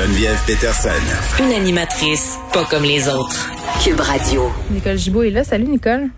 Geneviève Peterson. Une animatrice pas comme les autres. Cube Radio. Nicole Gibault est là. Salut, Nicole.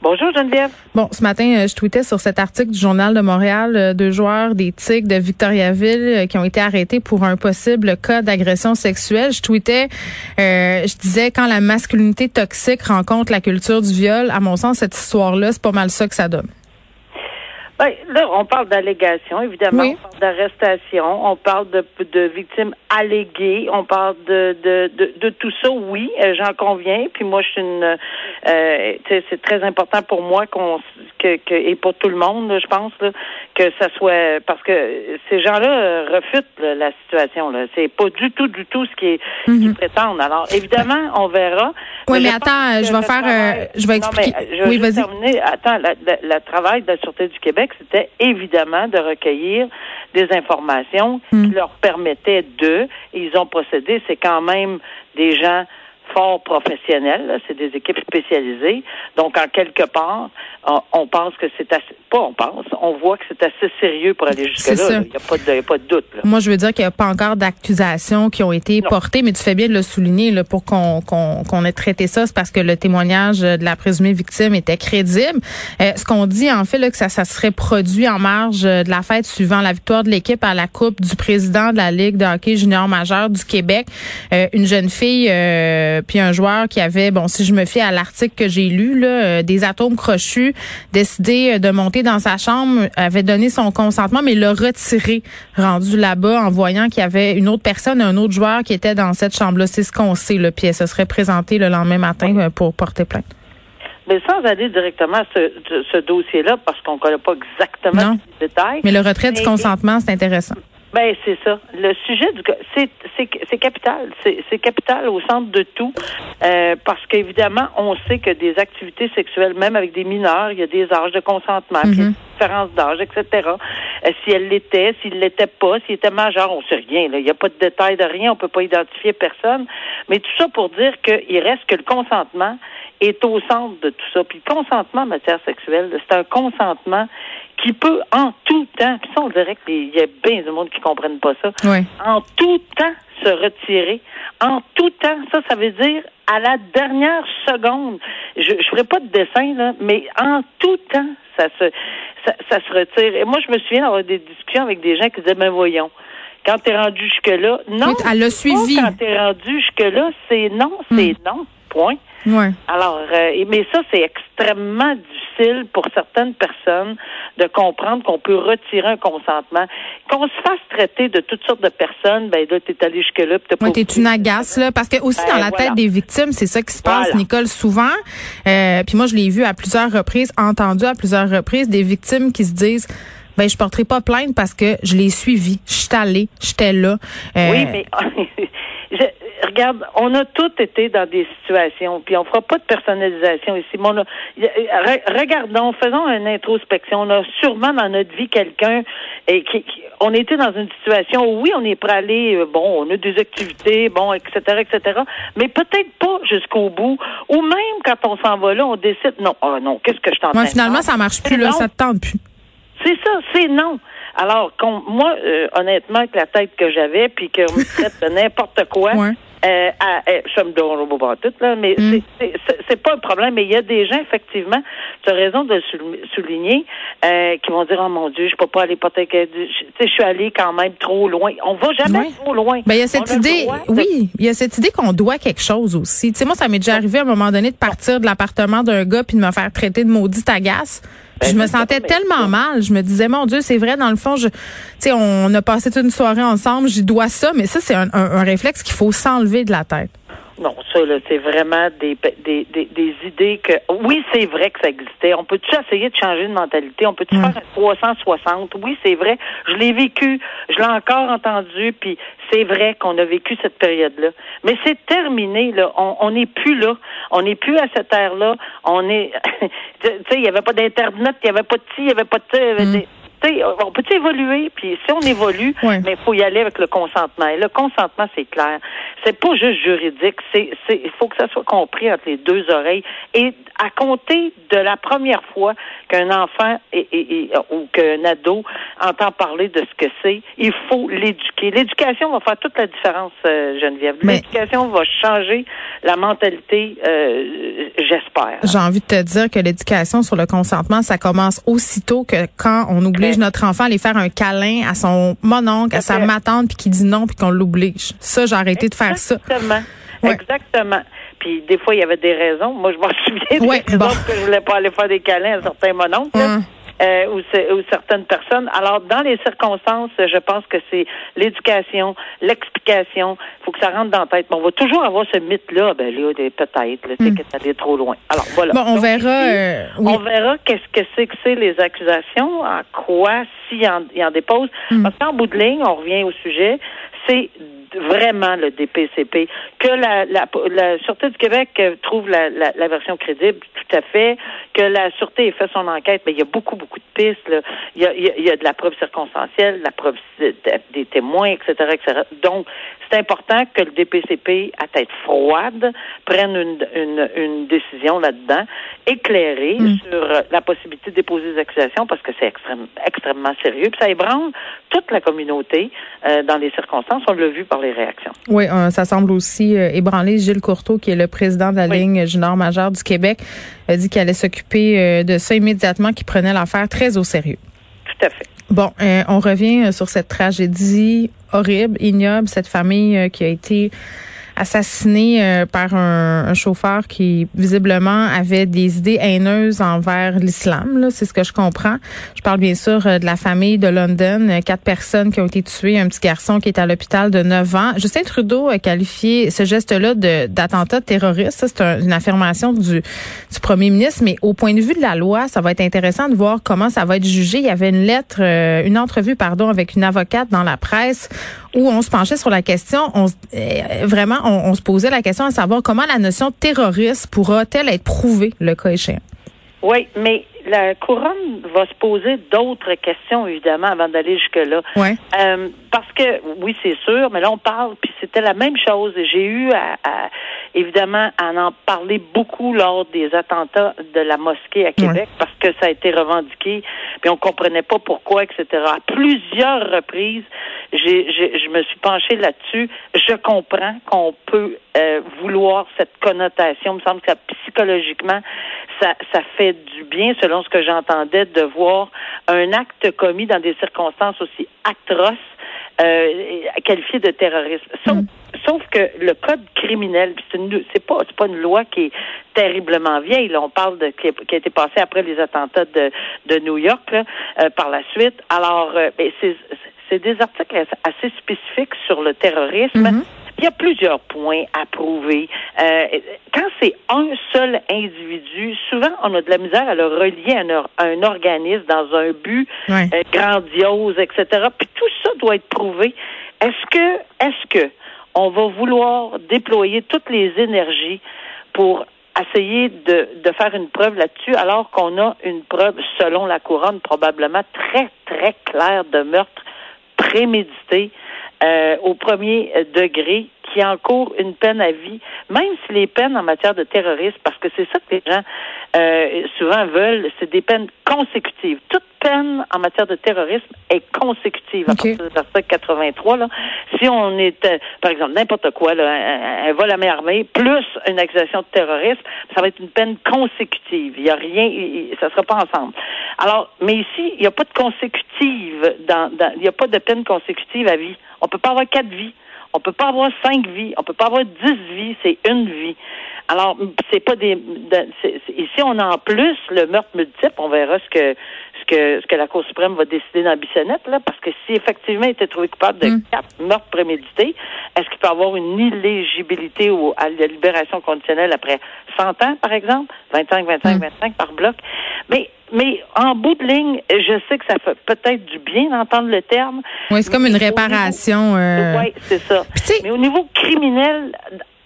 Bonjour Geneviève. Bon, ce matin, euh, je tweetais sur cet article du Journal de Montréal euh, deux joueurs des Tigres de Victoriaville euh, qui ont été arrêtés pour un possible cas d'agression sexuelle. Je tweetais, je disais quand la masculinité toxique rencontre la culture du viol, à mon sens, cette histoire-là, c'est pas mal ça que ça donne. Ben, là, on parle d'allégations, évidemment. On parle d'arrestation. On parle de, de victimes alléguées. On parle de, de, de, de tout ça, oui, euh, j'en conviens. Puis moi, je suis une... Euh, c'est très important pour moi qu'on que, que, et pour tout le monde, je pense, là, que ça soit... Parce que ces gens-là refutent la situation. Là. C'est pas du tout, du tout ce qu'ils mhm. prétendent. Alors, évidemment, on verra. Oui, mais, attends, je vais faire... Euh, je vais expliquer. je vais oui, vas-y. terminer. Attends, le travail de la Sûreté du Québec, c'était évidemment de recueillir des informations qui hmm. leur permettaient de, et ils ont procédé, c'est quand même des gens fort professionnels, c'est des équipes spécialisées. Donc, en quelque part, on, pense que c'est assez, pas on pense, on voit que c'est assez sérieux pour aller jusque-là. Il n'y a, pas de doute. Moi, je veux dire qu'il n'y a pas encore d'accusations qui ont été portées, mais tu fais bien de le souligner là, pour qu'on qu'on ait traité ça. C'est parce que le témoignage de la présumée victime était crédible. Euh, ce qu'on dit, en fait, là, que ça, ça serait produit en marge de la fête suivant la victoire de l'équipe à la Coupe du président de la Ligue de hockey junior majeur du Québec. Euh, une jeune fille... Euh, euh, puis un joueur qui avait, bon, si je me fie à l'article que j'ai lu, là, euh, des atomes crochus, décidé euh, de monter dans sa chambre, avait donné son consentement, mais l'a retiré, rendu là-bas en voyant qu'il y avait une autre personne, un autre joueur qui était dans cette chambre-là. C'est ce qu'on sait, le puis elle se serait présentée le lendemain matin pour porter plainte. Mais sans aller directement à ce, dossier-là, parce qu'on ne connaît pas exactement les détails. Mais le retrait du consentement, c'est intéressant. Ben c'est ça. Le sujet du c'est c'est capital, c'est capital au centre de tout, euh, parce qu'évidemment on sait que des activités sexuelles, même avec des mineurs, il y a des âges de consentement, puis des mhm. différences d'âge, etc. Euh, si elle l'était, s'il l'était pas, s'il était majeur, on sait rien. Il n'y a pas de détails de rien, on peut pas identifier personne. Mais tout ça pour dire qu'il reste que le consentement est au centre de tout ça. Puis le consentement en matière sexuelle, c'est un consentement qui peut en tout temps, puis ça on dirait qu'il y a bien du monde qui ne comprennent pas ça, en tout temps se retirer, en tout temps, ça, ça veut dire à la dernière seconde. Je ne ferai pas de dessin, là, mais en tout temps, ça se, ça, se retire. Et moi, je me souviens d'avoir des discussions avec des gens qui disaient, ben voyons, quand tu es rendu jusque-là, non. elle a suivi. Quand tu es rendu jusque-là, c'est non, c'est hmm. non, point. Ouais. Alors, euh, mais ça, c'est extrêmement difficile pour certaines personnes de comprendre qu'on peut retirer un consentement. Qu'on se fasse traiter de toutes sortes de personnes, ben là, t'es allé jusque-là. T'es ouais, t'es une agace, là. Parce que aussi, dans la ben, tête des victimes, c'est ça qui se passe, Nicole, souvent. Euh, puis moi, je l'ai vu à plusieurs reprises, entendu à plusieurs reprises, des victimes qui se disent ben je porterai pas plainte parce que je l'ai suivi, je suis allée, j'étais là. Euh, oui, mais regarde, on a tous été dans des situations, puis on fera pas de personnalisation ici. Mais on a, regardons, faisons une introspection. On a sûrement dans notre vie quelqu'un et qui, on était dans une situation où oui, on est prêt à aller, euh, bon, on a des activités, bon, etc., etc., mais peut-être pas jusqu'au bout. Ou même quand on s'en va là, on décide, non, oh non, qu'est-ce que je t'en Moi, finalement, ça marche plus, là, ça te tente plus. C'est ça, c'est non. Alors, moi, euh, honnêtement, avec la tête que j'avais, puis qu'on me traite de n'importe quoi, euh, ça me donne pas tout, là, mais mm. c'est pas un problème. Mais il y a des gens, effectivement, tu as raison de le souligner, euh, qui vont dire Oh mon Dieu, je peux pas aller porter je suis allé quand même trop loin. On va jamais trop loin. Ben, il y a cette idée, oui, il y a cette idée qu'on doit quelque chose aussi. Tu sais, moi, ça m'est déjà arrivé à un moment donné de partir de l'appartement d'un gars puis de me faire traiter de maudite agace. Ben, je me sentais tellement mal. Je me disais, mon Dieu, c'est vrai, dans le fond, je, on a passé toute une soirée ensemble, j'y dois ça, mais ça, c'est un, un réflexe qu'il faut s'enlever de la tête. Non, ça, là, c'est vraiment des, des, des, idées que, oui, c'est vrai que ça existait. On peut-tu essayer de changer de mentalité? On peut-tu faire un 360? Oui, c'est vrai. Je l'ai vécu. Je l'ai encore entendu. Puis c'est vrai qu'on a vécu cette période-là. Mais c'est terminé, là. On n'est plus là. On n'est plus à cette ère-là. On est, tu sais, il n'y avait pas d'Internet, il n'y avait pas de ci, il n'y avait pas de, on peut évoluer, puis si on évolue, mais il faut y aller avec le consentement. Et le consentement, c'est clair. C'est pas juste juridique, c'est, il faut que ça soit compris entre les deux oreilles. Et à compter de la première fois qu'un enfant et, ou qu'un ado entend parler de ce que c'est, il faut l'éduquer. L'éducation va faire toute la différence, euh, Geneviève. L'éducation va changer la mentalité, euh, j'espère. J'ai envie de te dire que l'éducation sur le consentement, ça commence aussitôt que quand on oblige notre enfant à aller faire un câlin à son mononcle, à sa matante, puis qui dit non, puis qu'on l'oblige. Ça, j'ai arrêté de faire ça. Exactement. Exactement. Puis des fois, il y avait des raisons. Moi, je m'en souviens des raisons que je voulais pas aller faire des câlins à certains mononcles. Hum. Euh, ou, ou, certaines personnes. Alors, dans les circonstances, je pense que c'est l'éducation, l'explication. Il faut que ça rentre dans la tête. on va toujours avoir ce mythe-là. Ben là, peut-être, c'est mm. que ça allait trop loin. Alors, voilà. Bon, on verra. Euh, on verra qu'est-ce que c'est que c'est les accusations, à quoi, s'il en, en dépose. Mm. Parce qu'en bout de ligne, on revient au sujet, c'est vraiment le DPCP. Que la, la, la Sûreté du Québec euh, trouve la, la, la, version crédible, tout à fait. Que la Sûreté ait fait son enquête, mais il y a beaucoup, beaucoup de pistes. Là. Il, y a, il, y a, de la preuve circonstancielle, de la preuve des témoins, etc., etc. Donc, c'est important que le DPCP, à tête froide, prenne une, une, une décision là-dedans, éclairée mm. sur la possibilité de déposer des accusations, parce que c'est extrêmement, extrêmement sérieux. Puis ça ébranle toute la communauté euh, dans les circonstances. On l'a vu par les réactions. Oui, euh, ça semble aussi euh, ébranler Gilles Courteau, qui est le président de la ligne junior majeure du Québec, a dit qu'il allait s'occuper de ça immédiatement, qu'il prenait l'affaire très au sérieux. Tout à fait. Bon, on revient sur cette tragédie horrible, ignoble, cette famille qui a été assassiné euh, par un, chauffeur qui visiblement avait des idées haineuses envers l'islam. C'est ce que je comprends. Je parle bien sûr euh, de la famille de London, euh, quatre personnes qui ont été tuées, un petit garçon qui est à l'hôpital de 9 ans. Justin Trudeau a qualifié ce geste-là d'attentat terroriste. C'est une affirmation du, du premier ministre, mais au point de vue de la loi, ça va être intéressant de voir comment ça va être jugé. Il y avait une lettre, une entrevue, pardon, avec une avocate dans la presse où on se penchait sur la question. On, vraiment, on, se posait la question à savoir comment la notion de terroriste pourra-t-elle être prouvée, le cas échéant? Oui, mais la couronne va se poser d'autres questions, évidemment, avant d'aller jusque-là. Ouais. Euh, parce que, oui, c'est sûr, mais là, on parle, puis c'était la même chose. J'ai eu, à, évidemment, à en parler beaucoup lors des attentats de la mosquée à Québec, parce que ça a été revendiqué, puis on comprenait pas pourquoi, etc. À plusieurs reprises, j'ai, je me suis penchée là-dessus. Je comprends qu'on peut euh, vouloir cette connotation. Il me semble que psychologiquement, ça, ça fait du bien, selon ce que j'entendais, de voir un acte commis dans des circonstances aussi atroces euh, qualifié de terrorisme. Sauf, mm. sauf, que le code criminel, c'est pas c'est pas une loi qui est terriblement vieille. Là, on parle de qui a, été passée après les attentats de, de New York euh, par la suite. Alors, euh, ben, c'est c'est des articles assez spécifiques sur le terrorisme. Mm-hmm. Il y a plusieurs points à prouver. Euh, quand c'est un seul individu, souvent on a de la misère à le relier à un, organisme dans un but euh, grandiose, etc. Puis tout ça doit être prouvé. Est-ce que, est-ce que on va vouloir déployer toutes les énergies pour essayer de, de faire une preuve là-dessus, alors qu'on a une preuve, selon la couronne, probablement très, très claire de meurtre prémédité euh, au premier degré qui encourt une peine à vie, même si les peines en matière de terrorisme, parce que c'est ça que les gens euh, souvent veulent, c'est des peines consécutives. Toute peine en matière de terrorisme est consécutive à partir de l'article 83. Là. Si on est, euh, par exemple, n'importe quoi, là, un, vol à main armée, plus une accusation de terrorisme, ça va être une peine consécutive. Il n'y a rien, ça ne sera pas ensemble. Alors, mais ici, il n'y a pas de consécutive, dans, il n'y a pas de peine consécutive à vie. On peut pas avoir quatre vies. On peut pas avoir cinq vies. On peut pas avoir dix vies. C'est une vie. Alors, c'est pas des. ici, on a en plus le meurtre multiple. On verra ce que ce que ce que la Cour suprême va décider dans Bissonnette, là, parce que si effectivement il était trouvé coupable de mm. quatre meurtres prémédités, est-ce qu'il peut avoir une illégibilité ou à la libération conditionnelle après 100 ans, par exemple, 25, 25, 25 par bloc? Mais mais en bout de ligne, je sais que ça fait peut-être du bien d'entendre le terme. Oui, c'est comme une réparation. Euh... Oui, c'est ça. mais au niveau criminel,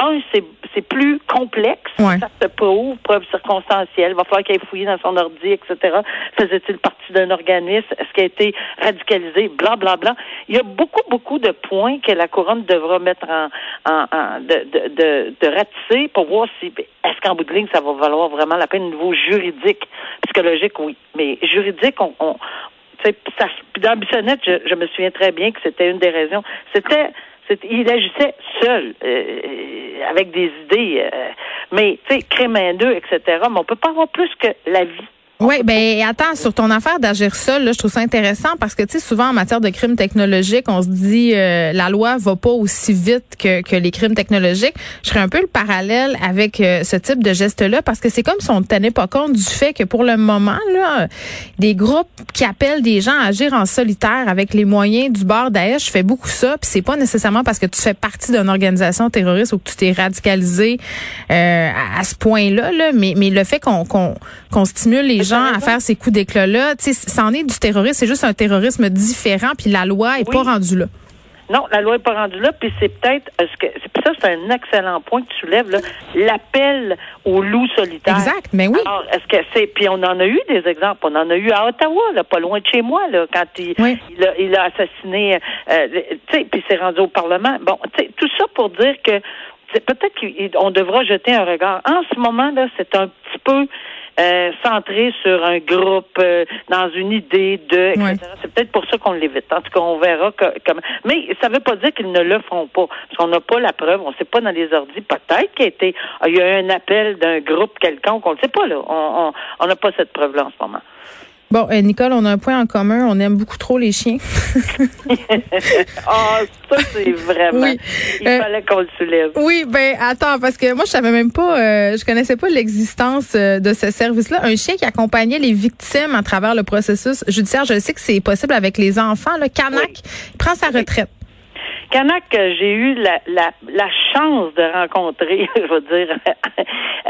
un, c'est plus complexe. Ça se prouve, preuve circonstancielle. Il va falloir qu'il ait fouillé dans son ordi, etc. Faisait-il partie d'un organisme? Est-ce qu'il a été radicalisé? Bla, bla, bla. Il y a beaucoup, beaucoup de points que la couronne devra mettre en, en, de, de, de, de ratisser pour voir si, est-ce qu'en bout de ligne, ça va valoir vraiment la peine au niveau juridique? Psychologique, oui. Mais juridique, on, on ça, dans Bissonnette, je, je me souviens très bien que c'était une des raisons. C'était il agissait seul, euh, avec des idées. Euh, mais, tu sais, crémendeux, etc. Mais on peut pas avoir plus que la vie. Oui, ben attends, sur ton affaire d'agir seul, là, je trouve ça intéressant parce que tu sais souvent en matière de crimes technologiques, on se dit euh, la loi va pas aussi vite que, que les crimes technologiques. Je ferais un peu le parallèle avec euh, ce type de geste-là parce que c'est comme si on ne tenait pas compte du fait que pour le moment là, des groupes qui appellent des gens à agir en solitaire avec les moyens du bord Daesh, je beaucoup ça, puis c'est pas nécessairement parce que tu fais partie d'une organisation terroriste ou que tu t'es radicalisé euh, à, ce point-là, là, mais mais le fait qu'on qu'on qu'on stimule les à faire ces coups d'éclat-là. C'en est du terrorisme, c'est juste un terrorisme différent, puis la loi est pas rendue là. Non, la loi est pas rendue là, puis c'est peut-être ce que ça c'est un excellent point que tu soulèves là, l'appel au loup solitaire. Exact, mais oui. Alors, est-ce que c'est puis on en a eu des exemples, on en a eu à Ottawa, là, pas loin de chez moi là, quand il, il, a, assassiné euh, tu sais, puis c'est rendu au parlement. Bon, tu sais, tout ça pour dire que peut-être qu'on devra jeter un regard. En ce moment là, c'est un petit peu euh, centré sur un groupe, euh, dans une idée de, etc. C'est peut-être pour ça qu'on l'évite. En tout cas, on verra comment. Mais ça ne veut pas dire qu'ils ne le feront pas, parce qu'on n'a pas la preuve. On ne sait pas dans les ordis. Peut-être qu'il y a été, il y a eu un appel d'un groupe quelconque. On ne sait pas là. On n'a pas cette preuve là en ce moment. Bon, euh, Nicole, on a un point en commun. On aime beaucoup trop les chiens. Ah, ça, c'est vraiment. Oui. Il euh, fallait qu'on le soulève. Oui, ben attends, parce que moi, je savais même pas, euh, je connaissais pas l'existence de ce service-là. Un chien qui accompagnait les victimes à travers le processus judiciaire. Je sais que c'est possible avec les enfants. Le Canac prend sa retraite. Canac, j'ai eu la, la, la, chance de rencontrer, je veux dire,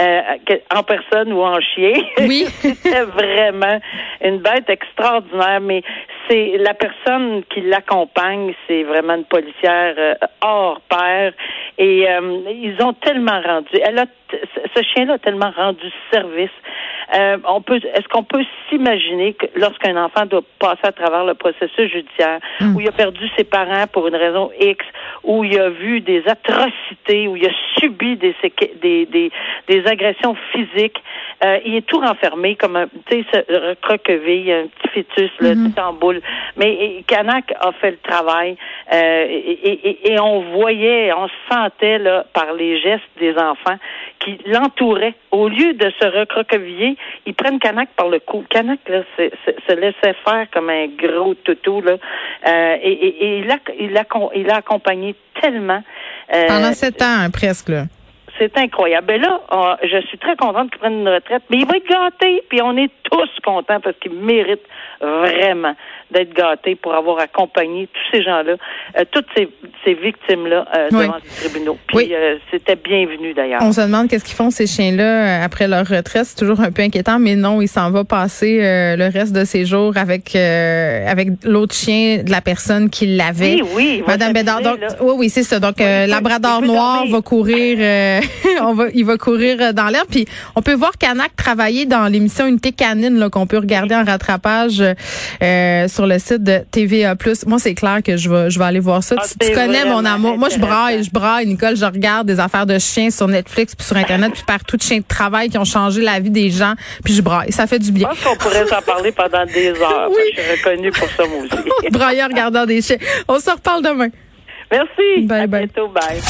euh, en personne ou en chien. Oui. C'était vraiment une bête extraordinaire, mais c'est la personne qui l'accompagne, c'est vraiment une policière euh, hors pair. Et euh, ils ont tellement rendu, elle a, ce chien-là a tellement rendu service. Euh, on peut, est-ce qu'on peut s'imaginer que lorsqu'un enfant doit passer à travers le processus judiciaire, hmm. où il a perdu ses parents pour une raison X, où il a vu des atrocités, où il a subi des des, des, des agressions physiques, euh, il est tout renfermé comme un, tu sais, recroquevillé, un petit fœtus, là, tout en boule. Mais Kanak a fait le travail euh, et, et, on voyait, on sentait là par les gestes des enfants qui l'entouraient. Au lieu de se recroqueviller, ils prennent Canac par le cou. Canac là, se laissait faire comme un gros toutou là, euh, et, et, il a il a il a accompagné tellement. Euh, Pendant sept ans hein, presque là. C'est incroyable. Ben là, je suis très contente qu'il prenne une retraite, mais il va être gâté, puis on est tous contents parce qu'il mérite vraiment d'être gâté pour avoir accompagné tous ces gens-là, euh, toutes ces, ces victimes-là euh, devant les tribunaux. Puis euh, c'était bienvenu d'ailleurs. On se demande qu'est-ce qu'ils font ces chiens-là après leur retraite. C'est toujours un peu inquiétant, mais non, il s'en va passer le reste de ses jours avec avec l'autre chien de la personne qui l'avait. Oui, oui. Madame Bédard. Donc, oui, oui, c'est ça. Donc, Labrador noir va courir, on va, il va courir dans l'air. Puis, on peut voir Canac travailler dans l'émission Unité canine qu'on peut regarder en rattrapage sur sur le site de TVA+. Moi, c'est clair que je vais, je vais aller voir ça. Ah, tu, connais mon amour. Moi, je braille, je braille, Nicole. Je regarde des affaires de chiens sur Netflix, puis sur Internet, puis partout de chiens de travail qui ont changé la vie des gens, puis je braille. Ça fait du bien. Je pense qu'on pourrait s'en parler pendant des heures. oui. Je suis reconnue pour ça, moi aussi. Brailler en regardant des chiens. On se reparle demain. Merci. Bye, à bye. bientôt. Bye.